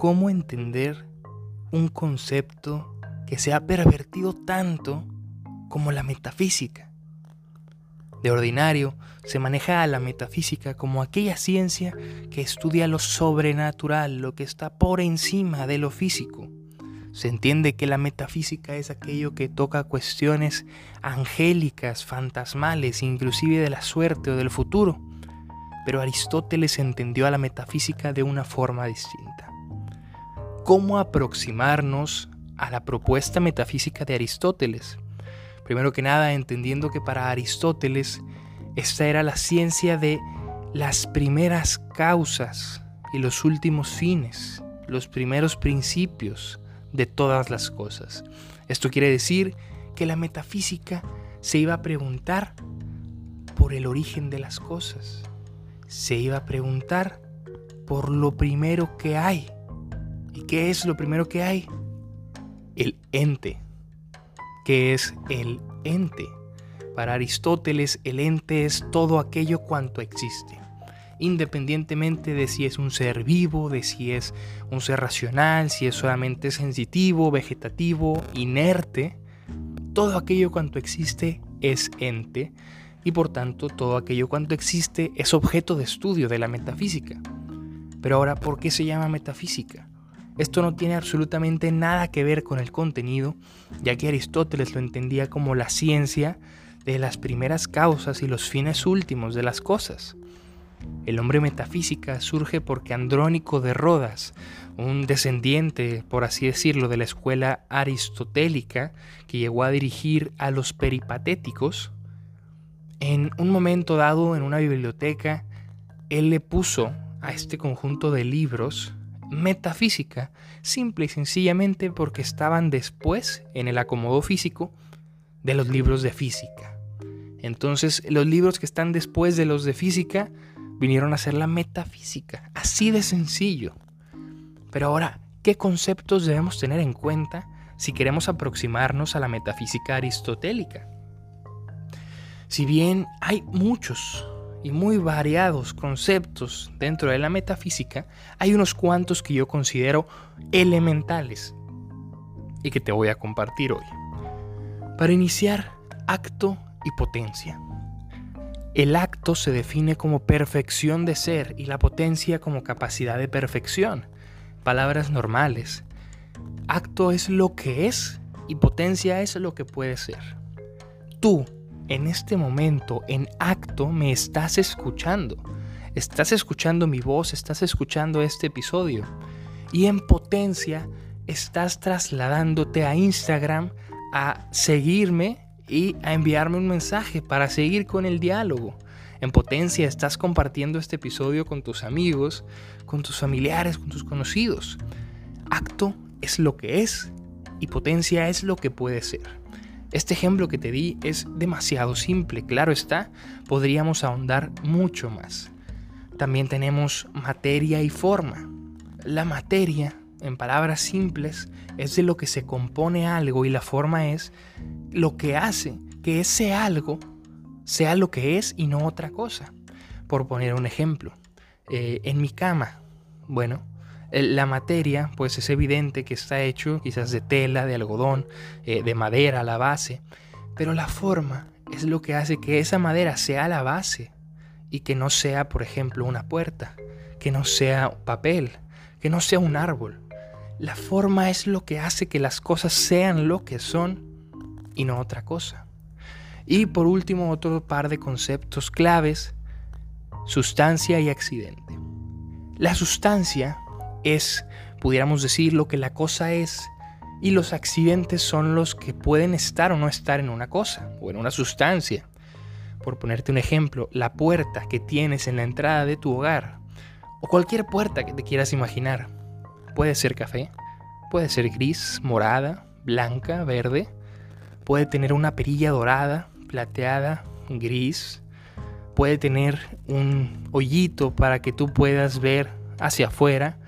cómo entender un concepto que se ha pervertido tanto como la metafísica. De ordinario, se maneja a la metafísica como aquella ciencia que estudia lo sobrenatural, lo que está por encima de lo físico. Se entiende que la metafísica es aquello que toca cuestiones angélicas, fantasmales, inclusive de la suerte o del futuro. Pero Aristóteles entendió a la metafísica de una forma distinta. ¿Cómo aproximarnos a la propuesta metafísica de Aristóteles? Primero que nada, entendiendo que para Aristóteles esta era la ciencia de las primeras causas y los últimos fines, los primeros principios de todas las cosas. Esto quiere decir que la metafísica se iba a preguntar por el origen de las cosas. Se iba a preguntar por lo primero que hay. ¿Y qué es lo primero que hay? El ente. ¿Qué es el ente? Para Aristóteles, el ente es todo aquello cuanto existe, independientemente de si es un ser vivo, de si es un ser racional, si es solamente sensitivo, vegetativo, inerte, todo aquello cuanto existe es ente y por tanto todo aquello cuanto existe es objeto de estudio de la metafísica. Pero ahora, ¿por qué se llama metafísica? Esto no tiene absolutamente nada que ver con el contenido, ya que Aristóteles lo entendía como la ciencia de las primeras causas y los fines últimos de las cosas. El hombre metafísica surge porque Andrónico de Rodas, un descendiente, por así decirlo, de la escuela aristotélica que llegó a dirigir a los peripatéticos, en un momento dado en una biblioteca, él le puso a este conjunto de libros metafísica, simple y sencillamente porque estaban después en el acomodo físico de los libros de física. Entonces, los libros que están después de los de física vinieron a ser la metafísica, así de sencillo. Pero ahora, ¿qué conceptos debemos tener en cuenta si queremos aproximarnos a la metafísica aristotélica? Si bien hay muchos y muy variados conceptos dentro de la metafísica, hay unos cuantos que yo considero elementales y que te voy a compartir hoy. Para iniciar, acto y potencia. El acto se define como perfección de ser y la potencia como capacidad de perfección. Palabras normales. Acto es lo que es y potencia es lo que puede ser. Tú, en este momento, en acto, me estás escuchando. Estás escuchando mi voz, estás escuchando este episodio. Y en potencia, estás trasladándote a Instagram a seguirme y a enviarme un mensaje para seguir con el diálogo. En potencia estás compartiendo este episodio con tus amigos, con tus familiares, con tus conocidos. Acto es lo que es y potencia es lo que puede ser. Este ejemplo que te di es demasiado simple, claro está, podríamos ahondar mucho más. También tenemos materia y forma. La materia en palabras simples, es de lo que se compone algo y la forma es lo que hace que ese algo sea lo que es y no otra cosa. Por poner un ejemplo, eh, en mi cama, bueno, la materia, pues es evidente que está hecho quizás de tela, de algodón, eh, de madera, la base, pero la forma es lo que hace que esa madera sea la base y que no sea, por ejemplo, una puerta, que no sea papel, que no sea un árbol. La forma es lo que hace que las cosas sean lo que son y no otra cosa. Y por último, otro par de conceptos claves, sustancia y accidente. La sustancia es, pudiéramos decir, lo que la cosa es, y los accidentes son los que pueden estar o no estar en una cosa o en una sustancia. Por ponerte un ejemplo, la puerta que tienes en la entrada de tu hogar, o cualquier puerta que te quieras imaginar, Puede ser café, puede ser gris, morada, blanca, verde. Puede tener una perilla dorada, plateada, gris. Puede tener un hoyito para que tú puedas ver hacia afuera.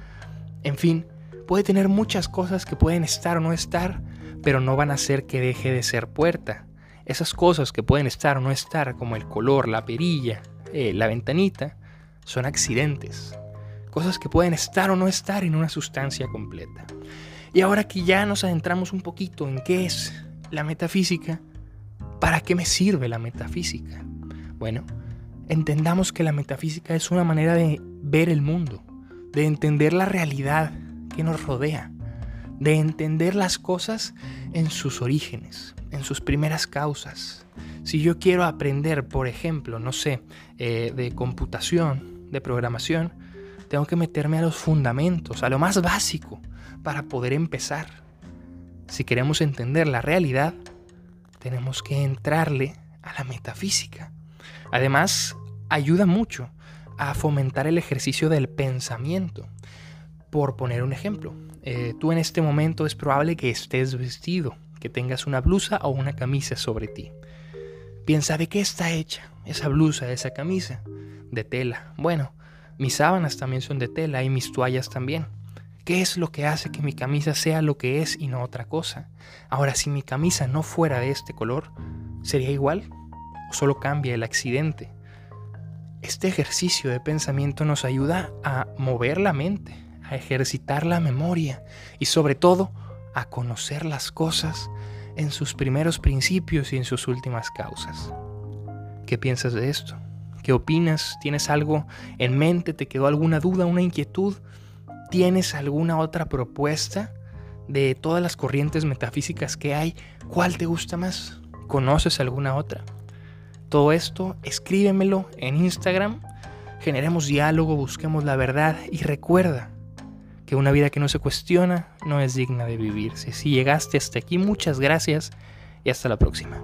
En fin, puede tener muchas cosas que pueden estar o no estar, pero no van a hacer que deje de ser puerta. Esas cosas que pueden estar o no estar, como el color, la perilla, eh, la ventanita, son accidentes cosas que pueden estar o no estar en una sustancia completa. Y ahora que ya nos adentramos un poquito en qué es la metafísica, ¿para qué me sirve la metafísica? Bueno, entendamos que la metafísica es una manera de ver el mundo, de entender la realidad que nos rodea, de entender las cosas en sus orígenes, en sus primeras causas. Si yo quiero aprender, por ejemplo, no sé, eh, de computación, de programación, tengo que meterme a los fundamentos, a lo más básico, para poder empezar. Si queremos entender la realidad, tenemos que entrarle a la metafísica. Además, ayuda mucho a fomentar el ejercicio del pensamiento. Por poner un ejemplo, eh, tú en este momento es probable que estés vestido, que tengas una blusa o una camisa sobre ti. Piensa de qué está hecha esa blusa, esa camisa. De tela. Bueno, mis sábanas también son de tela y mis toallas también. ¿Qué es lo que hace que mi camisa sea lo que es y no otra cosa? Ahora, si mi camisa no fuera de este color, ¿sería igual? ¿O solo cambia el accidente? Este ejercicio de pensamiento nos ayuda a mover la mente, a ejercitar la memoria y sobre todo a conocer las cosas en sus primeros principios y en sus últimas causas. ¿Qué piensas de esto? ¿Qué opinas? ¿Tienes algo en mente? ¿Te quedó alguna duda, una inquietud? ¿Tienes alguna otra propuesta de todas las corrientes metafísicas que hay? ¿Cuál te gusta más? ¿Conoces alguna otra? Todo esto, escríbemelo en Instagram, generemos diálogo, busquemos la verdad y recuerda que una vida que no se cuestiona no es digna de vivirse. Si llegaste hasta aquí, muchas gracias y hasta la próxima.